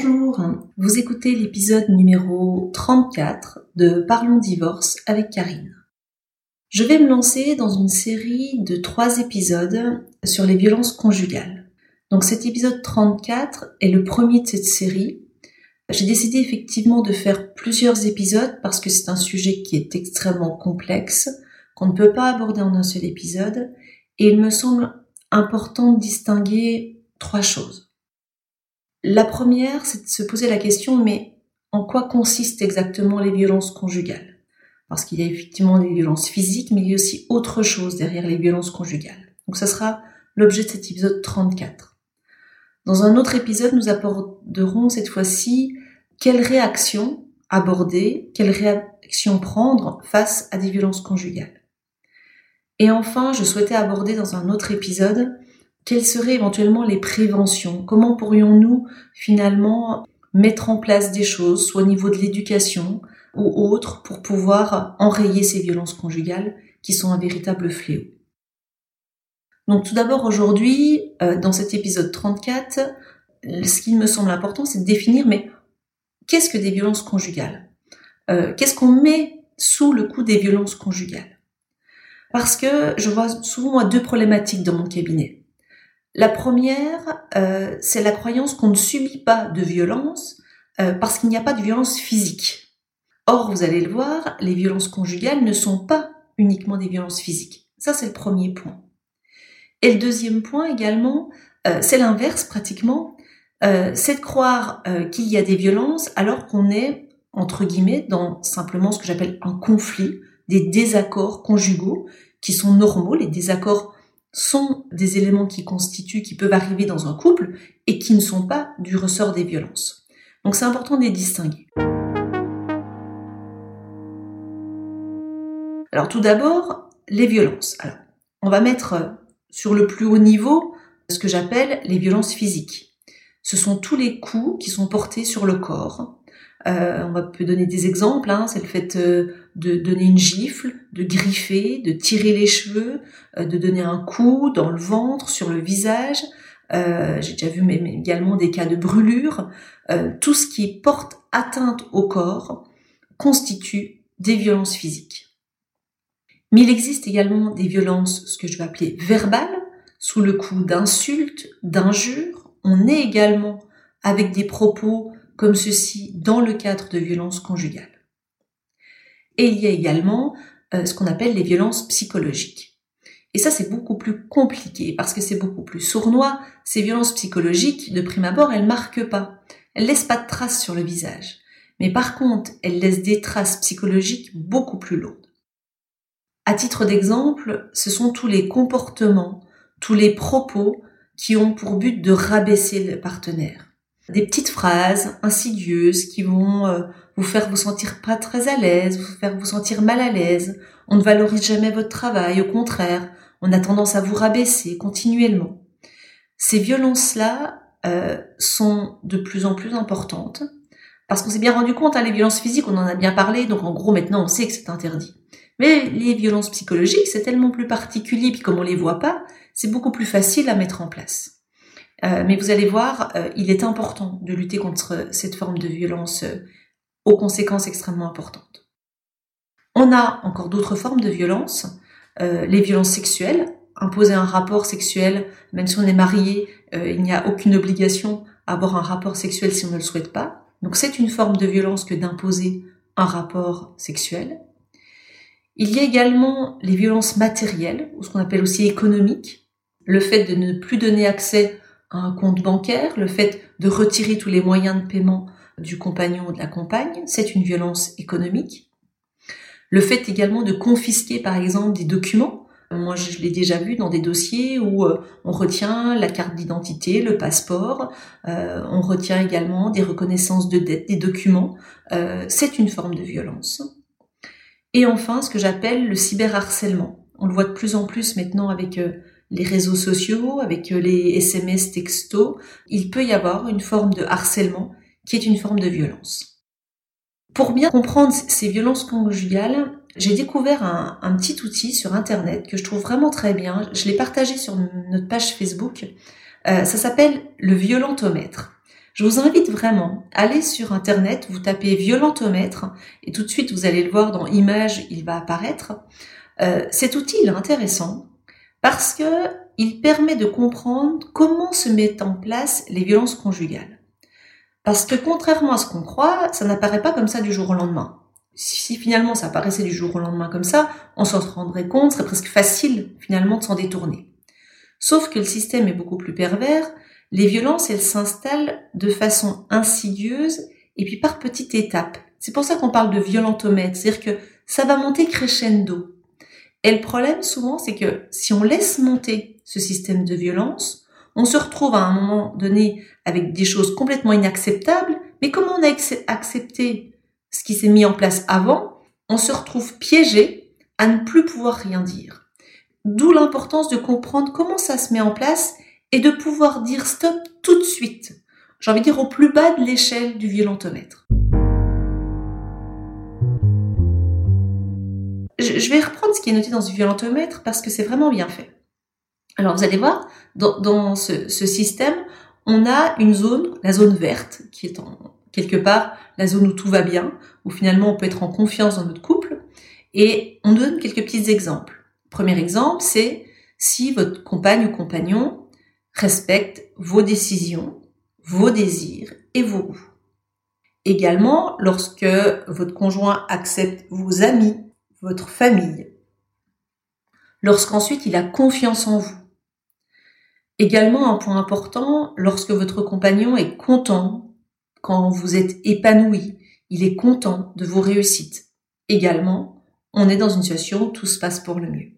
Bonjour, vous écoutez l'épisode numéro 34 de Parlons divorce avec Karine. Je vais me lancer dans une série de trois épisodes sur les violences conjugales. Donc cet épisode 34 est le premier de cette série. J'ai décidé effectivement de faire plusieurs épisodes parce que c'est un sujet qui est extrêmement complexe, qu'on ne peut pas aborder en un seul épisode, et il me semble important de distinguer trois choses. La première, c'est de se poser la question, mais en quoi consistent exactement les violences conjugales? Parce qu'il y a effectivement des violences physiques, mais il y a aussi autre chose derrière les violences conjugales. Donc ça sera l'objet de cet épisode 34. Dans un autre épisode, nous aborderons cette fois-ci quelles réactions aborder, quelles réactions prendre face à des violences conjugales. Et enfin, je souhaitais aborder dans un autre épisode quelles seraient éventuellement les préventions? Comment pourrions-nous finalement mettre en place des choses, soit au niveau de l'éducation ou autre, pour pouvoir enrayer ces violences conjugales qui sont un véritable fléau? Donc tout d'abord aujourd'hui, euh, dans cet épisode 34, ce qui me semble important, c'est de définir, mais qu'est-ce que des violences conjugales? Euh, Qu'est-ce qu'on met sous le coup des violences conjugales? Parce que je vois souvent deux problématiques dans mon cabinet. La première, euh, c'est la croyance qu'on ne subit pas de violence euh, parce qu'il n'y a pas de violence physique. Or, vous allez le voir, les violences conjugales ne sont pas uniquement des violences physiques. Ça, c'est le premier point. Et le deuxième point également, euh, c'est l'inverse pratiquement, c'est de croire qu'il y a des violences alors qu'on est, entre guillemets, dans simplement ce que j'appelle un conflit, des désaccords conjugaux qui sont normaux, les désaccords sont des éléments qui constituent, qui peuvent arriver dans un couple et qui ne sont pas du ressort des violences. Donc c'est important de les distinguer. Alors tout d'abord, les violences. Alors, on va mettre sur le plus haut niveau ce que j'appelle les violences physiques. Ce sont tous les coups qui sont portés sur le corps, euh, on va peut donner des exemples, hein, c'est le fait euh, de donner une gifle, de griffer, de tirer les cheveux, euh, de donner un coup dans le ventre, sur le visage. J'ai déjà vu mais, également des cas de brûlure. tout ce qui porte atteinte au corps constitue des violences physiques. Mais il existe également des violences, ce que je vais appeler verbales, sous le coup d'insultes, d'injures. On est également avec des propos comme ceci dans le cadre de violences conjugales. Et il y a également euh, ce qu'on appelle les violences psychologiques. Et ça, c'est beaucoup plus compliqué parce que c'est beaucoup plus sournois. Ces violences psychologiques, de prime abord, elles marquent pas. Elles laissent pas de traces sur le visage. Mais par contre, elles laissent des traces psychologiques beaucoup plus lourdes. À titre d'exemple, ce sont tous les comportements, tous les propos qui ont pour but de rabaisser le partenaire des petites phrases insidieuses qui vont euh, vous faire vous sentir pas très à l'aise, vous faire vous sentir mal à l'aise. On ne valorise jamais votre travail, au contraire, on a tendance à vous rabaisser continuellement. Ces violences-là euh, sont de plus en plus importantes parce qu'on s'est bien rendu compte, hein, les violences physiques, on en a bien parlé, donc en gros maintenant on sait que c'est interdit. Mais les violences psychologiques, c'est tellement plus particulier, puis comme on les voit pas, c'est beaucoup plus facile à mettre en place. Euh, mais vous allez voir, euh, il est important de lutter contre cette forme de violence euh, aux conséquences extrêmement importantes. On a encore d'autres formes de violence, les violences sexuelles. Imposer un rapport sexuel, même si on est marié, il n'y a aucune obligation à avoir un rapport sexuel si on ne le souhaite pas. Donc c'est une forme de violence que d'imposer un rapport sexuel. Il y a également les violences matérielles, ou ce qu'on appelle aussi économiques, le fait de ne plus donner accès un compte bancaire, le fait de retirer tous les moyens de paiement du compagnon ou de la compagne, c'est une violence économique. Le fait également de confisquer par exemple des documents, moi je l'ai déjà vu dans des dossiers où euh, on retient la carte d'identité, le passeport, euh, on retient également des reconnaissances de dettes, des documents, euh, c'est une forme de violence. Et enfin ce que j'appelle le cyberharcèlement. On le voit de plus en plus maintenant avec les réseaux sociaux, avec les SMS textos, il peut y avoir une forme de harcèlement qui est une forme de violence. Pour bien comprendre ces violences conjugales, j'ai découvert un, petit outil sur Internet que je trouve vraiment très bien. Je l'ai partagé sur notre page Facebook. Euh, ça s'appelle le violentomètre. Je vous invite vraiment à aller sur Internet, vous tapez violentomètre et tout de suite vous allez le voir dans Images, il va apparaître. Euh, cet outil est intéressant parce que il permet de comprendre comment se mettent en place les violences conjugales. Parce que contrairement à ce qu'on croit, ça n'apparaît pas comme ça du jour au lendemain. Si finalement ça apparaissait du jour au lendemain comme ça, on s'en rendrait compte, serait presque facile finalement de s'en détourner. Sauf que le système est beaucoup plus pervers, les violences elles s'installent de façon insidieuse et puis par petites étapes. C'est pour ça qu'on parle de violentomètre, c'est-à-dire que ça va monter crescendo. Et le problème souvent, c'est que si on laisse monter ce système de violence, on se retrouve à un moment donné avec des choses complètement inacceptables, mais comme on a accepté ce qui s'est mis en place avant, on se retrouve piégé à ne plus pouvoir rien dire. D'où l'importance de comprendre comment ça se met en place et de pouvoir dire stop tout de suite. J'ai envie de dire au plus bas de l'échelle du violentomètre. je vais reprendre ce qui est noté dans ce violentomètre parce que c'est vraiment bien fait. Alors vous allez voir, dans, ce, système, on a une zone, la zone verte, qui est en, quelque part la zone où tout va bien, où finalement on peut être en confiance dans notre couple, et on donne quelques petits exemples. Premier exemple, c'est si votre compagne ou compagnon respecte vos décisions, vos désirs et vos goûts. Également, lorsque votre conjoint accepte vos amis, votre famille. Lorsqu'ensuite il a confiance en vous. Également un point important, lorsque votre compagnon est content, quand vous êtes épanoui, il est content de vos réussites. Également, on est dans une situation où tout se passe pour le mieux.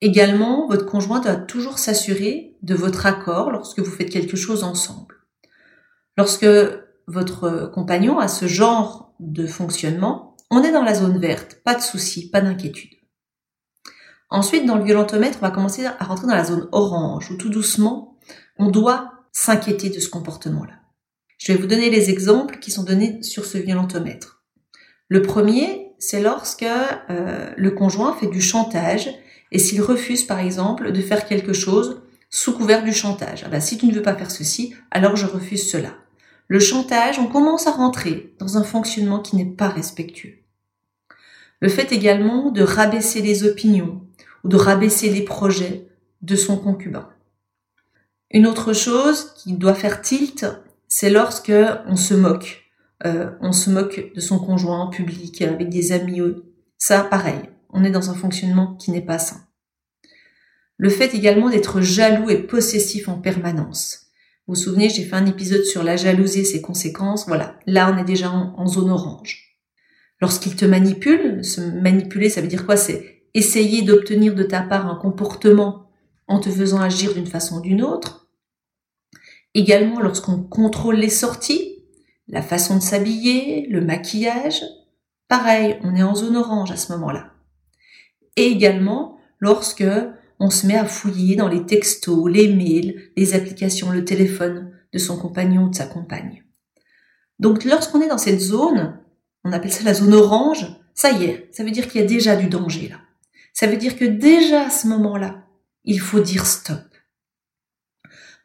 Également, votre conjoint doit toujours s'assurer de votre accord lorsque vous faites quelque chose ensemble. Lorsque votre compagnon a ce genre de fonctionnement, on est dans la zone verte, pas de soucis, pas d'inquiétude. Ensuite, dans le violentomètre, on va commencer à rentrer dans la zone orange, où tout doucement, on doit s'inquiéter de ce comportement-là. Je vais vous donner les exemples qui sont donnés sur ce violentomètre. Le premier, c'est lorsque euh, le conjoint fait du chantage et s'il refuse, par exemple, de faire quelque chose sous couvert du chantage. Ah ben, si tu ne veux pas faire ceci, alors je refuse cela. Le chantage, on commence à rentrer dans un fonctionnement qui n'est pas respectueux. Le fait également de rabaisser les opinions ou de rabaisser les projets de son concubin. Une autre chose qui doit faire tilt, c'est lorsque on se moque. Euh, on se moque de son conjoint en public avec des amis. Ça, pareil, on est dans un fonctionnement qui n'est pas sain. Le fait également d'être jaloux et possessif en permanence. Vous vous souvenez, j'ai fait un épisode sur la jalousie et ses conséquences. Voilà, là on est déjà en zone orange. Lorsqu'il te manipule, se manipuler, ça veut dire quoi? C'est essayer d'obtenir de ta part un comportement en te faisant agir d'une façon ou d'une autre. Également lorsqu'on contrôle les sorties, la façon de s'habiller, le maquillage. Pareil, on est en zone orange à ce moment-là. Et également lorsque on se met à fouiller dans les textos, les mails, les applications, le téléphone de son compagnon ou de sa compagne. Donc lorsqu'on est dans cette zone, on appelle ça la zone orange, ça y est, ça veut dire qu'il y a déjà du danger là. Ça veut dire que déjà à ce moment-là, il faut dire stop.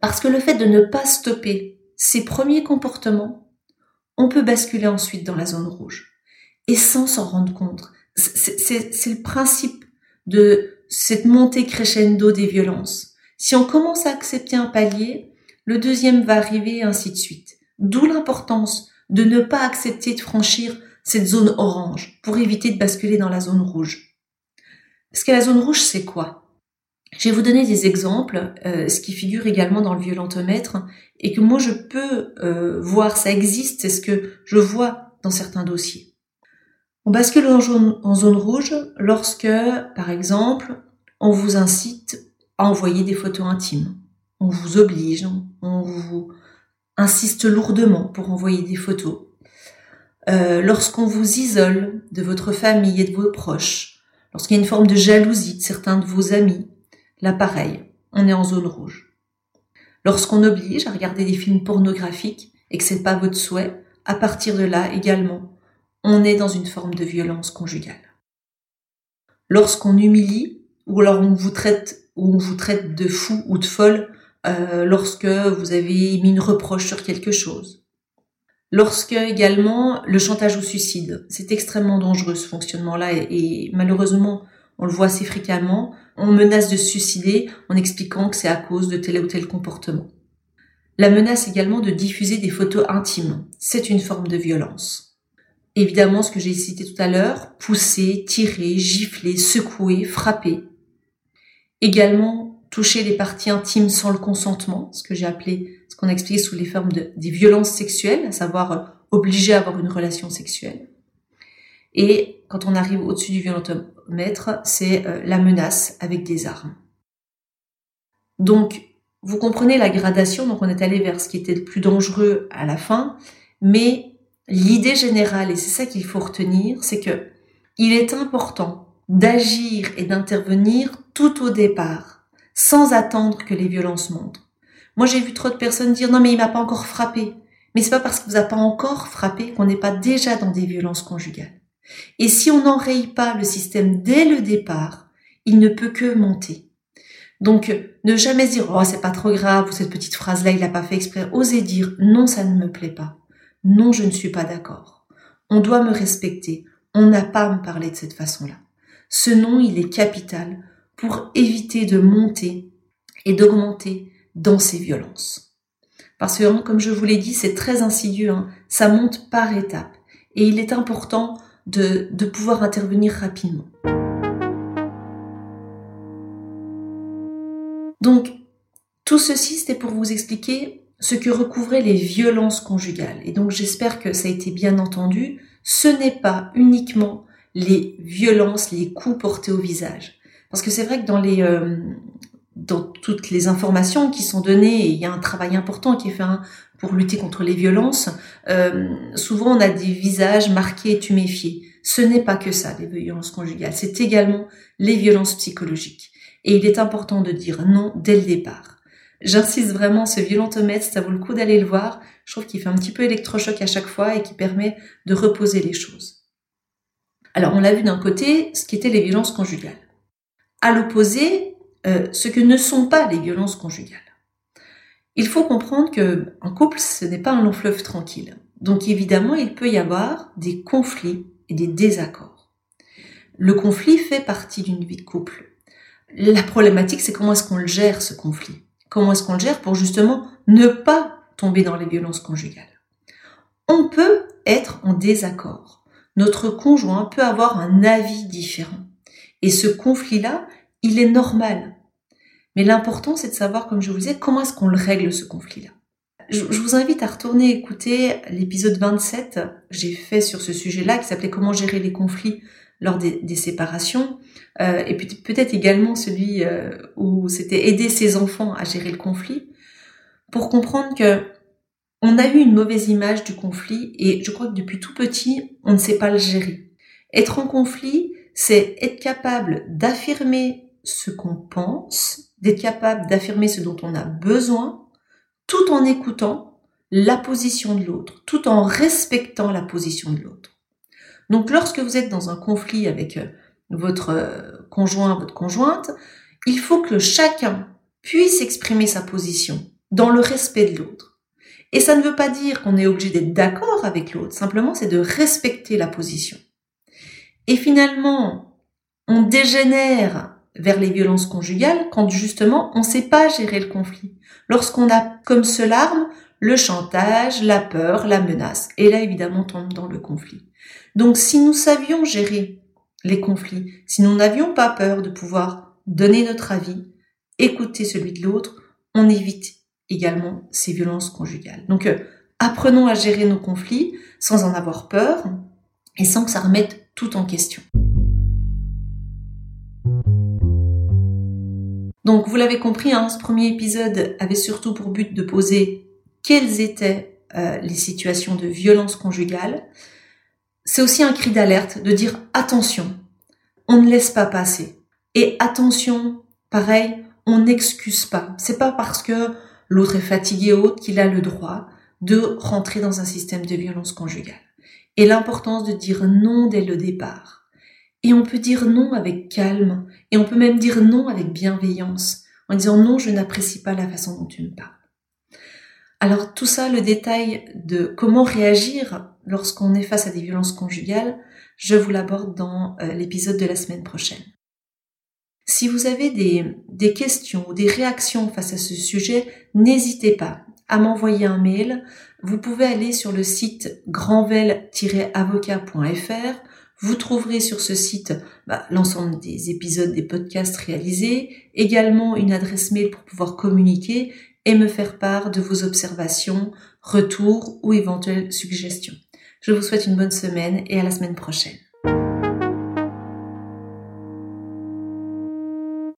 Parce que le fait de ne pas stopper ces premiers comportements, on peut basculer ensuite dans la zone rouge. Et sans s'en rendre compte. C'est le principe de cette montée crescendo des violences. Si on commence à accepter un palier, le deuxième va arriver ainsi de suite. D'où l'importance de ne pas accepter de franchir cette zone orange pour éviter de basculer dans la zone rouge. Parce que la zone rouge, c'est quoi? Je vais vous donner des exemples, euh, ce qui figure également dans le violentomètre, et que moi je peux euh, voir, ça existe, c'est ce que je vois dans certains dossiers. On bascule en zone, rouge lorsque, par exemple, on vous incite à envoyer des photos intimes. On vous oblige, on vous insiste lourdement pour envoyer des photos. Euh, lorsqu'on vous isole de votre famille et de vos proches, lorsqu'il y a une forme de jalousie de certains de vos amis, là pareil, on est en zone rouge. Lorsqu'on oblige à regarder des films pornographiques et que c'est pas votre souhait, à partir de là également, on est dans une forme de violence conjugale. Lorsqu'on humilie ou alors on vous traite ou on vous traite de fou ou de folle euh, lorsque vous avez mis une reproche sur quelque chose. Lorsque également le chantage au suicide, c'est extrêmement dangereux ce fonctionnement-là et, malheureusement on le voit assez fréquemment, on menace de se suicider en expliquant que c'est à cause de tel ou tel comportement. La menace également de diffuser des photos intimes, c'est une forme de violence. Évidemment, ce que j'ai cité tout à l'heure, pousser, tirer, gifler, secouer, frapper. Également, toucher les parties intimes sans le consentement, ce que j'ai appelé, ce qu'on a expliqué sous les formes de, des violences sexuelles, à savoir euh, obliger à avoir une relation sexuelle. Et quand on arrive au-dessus du violentomètre, c'est euh, la menace avec des armes. Donc, vous comprenez la gradation, donc on est allé vers ce qui était le plus dangereux à la fin, mais l'idée générale, et c'est ça qu'il faut retenir, c'est que il est important d'agir et d'intervenir tout au départ, sans attendre que les violences montent. Moi, j'ai vu trop de personnes dire non, mais il m'a pas encore frappé. Mais c'est pas parce qu'il vous a pas encore frappé qu'on n'est pas déjà dans des violences conjugales. Et si on n'enraye pas le système dès le départ, il ne peut que monter. Donc, ne jamais dire, oh, c'est pas trop grave, ou cette petite phrase-là, il l'a pas fait exprès. Osez dire, non, ça ne me plaît pas. Non, je ne suis pas d'accord. On doit me respecter. On n'a pas à me parler de cette façon-là. Ce nom, il est capital pour éviter de monter et d'augmenter dans ces violences. Parce que, comme je vous l'ai dit, c'est très insidieux, hein. ça monte par étapes. Et il est important de, pouvoir intervenir rapidement. Donc, tout ceci, c'était pour vous expliquer ce que recouvraient les violences conjugales. Et donc, j'espère que ça a été bien entendu. Ce n'est pas uniquement les violences, les coups portés au visage. Parce que c'est vrai que dans les, euh, dans toutes les informations qui sont données, il y a un travail important qui est fait hein, pour lutter contre les violences. Euh, souvent, on a des visages marqués et tuméfiés. Ce n'est pas que ça, les violences conjugales. C'est également les violences psychologiques. Et il est important de dire non dès le départ. J'insiste vraiment, ce violentomètre, ça vaut le coup d'aller le voir. Je trouve qu'il fait un petit peu électrochoc à chaque fois et qui permet de reposer les choses. Alors, on l'a vu d'un côté, ce qui était les violences conjugales. À l'opposé, euh, ce que ne sont pas les violences conjugales. Il faut comprendre que un couple, ce n'est pas un long fleuve tranquille. Donc évidemment, il peut y avoir des conflits et des désaccords. Le conflit fait partie d'une vie de couple. La problématique, c'est comment est-ce qu'on le gère, ce conflit? Comment est-ce qu'on le gère pour justement ne pas tomber dans les violences conjugales? On peut être en désaccord. Notre conjoint peut avoir un avis différent. Et ce conflit-là, il est normal. Mais l'important, c'est de savoir, comme je vous disais, comment est-ce qu'on le règle, ce conflit-là. Je, vous invite à retourner écouter l'épisode 27 j'ai fait sur ce sujet-là, qui s'appelait Comment gérer les conflits lors des, séparations, euh, et peut-être également celui euh, où c'était aider ses enfants à gérer le conflit, pour comprendre que on a eu une mauvaise image du conflit, et je crois que depuis tout petit, on ne sait pas le gérer. Être en conflit, c'est être capable d'affirmer ce qu'on pense, d'être capable d'affirmer ce dont on a besoin, tout en écoutant la position de l'autre, tout en respectant la position de l'autre. Donc lorsque vous êtes dans un conflit avec euh, votre euh, conjoint, votre conjointe, il faut que chacun puisse exprimer sa position dans le respect de l'autre. Et ça ne veut pas dire qu'on est obligé d'être d'accord avec l'autre, simplement c'est de respecter la position. Et finalement, on dégénère vers les violences conjugales quand justement on ne sait pas gérer le conflit. Lorsqu'on a comme seule arme le chantage, la peur, la menace. Et là, évidemment, on tombe dans le conflit. Donc si nous savions gérer les conflits, si nous n'avions pas peur de pouvoir donner notre avis, écouter celui de l'autre, on évite également ces violences conjugales. Donc euh, apprenons à gérer nos conflits sans en avoir peur et sans que ça remette tout en question. Donc vous l'avez compris, hein, ce premier épisode avait surtout pour but de poser quelles étaient euh, les situations de violence conjugale, c'est aussi un cri d'alerte de dire attention, on ne laisse pas passer. Et attention, pareil, on n'excuse pas. C'est pas parce que l'autre est fatigué ou autre qu'il a le droit de rentrer dans un système de violence conjugale. Et l'importance de dire non dès le départ. Et on peut dire non avec calme, et on peut même dire non avec bienveillance. en disant non, je n'apprécie pas la façon dont tu me parles. Alors tout ça, le détail de comment réagir lorsqu'on est face à des violences conjugales, je vous l'aborde dans euh, l'épisode de la semaine prochaine. Si vous avez des, des questions ou des réactions face à ce sujet, n'hésitez pas à m'envoyer un mail. Vous pouvez aller sur le site grandvel-avocat.fr. Vous trouverez sur ce site bah, l'ensemble des épisodes des podcasts réalisés, également une adresse mail pour pouvoir communiquer et me faire part de vos observations, retours ou éventuelles suggestions. Je vous souhaite une bonne semaine et à la semaine prochaine.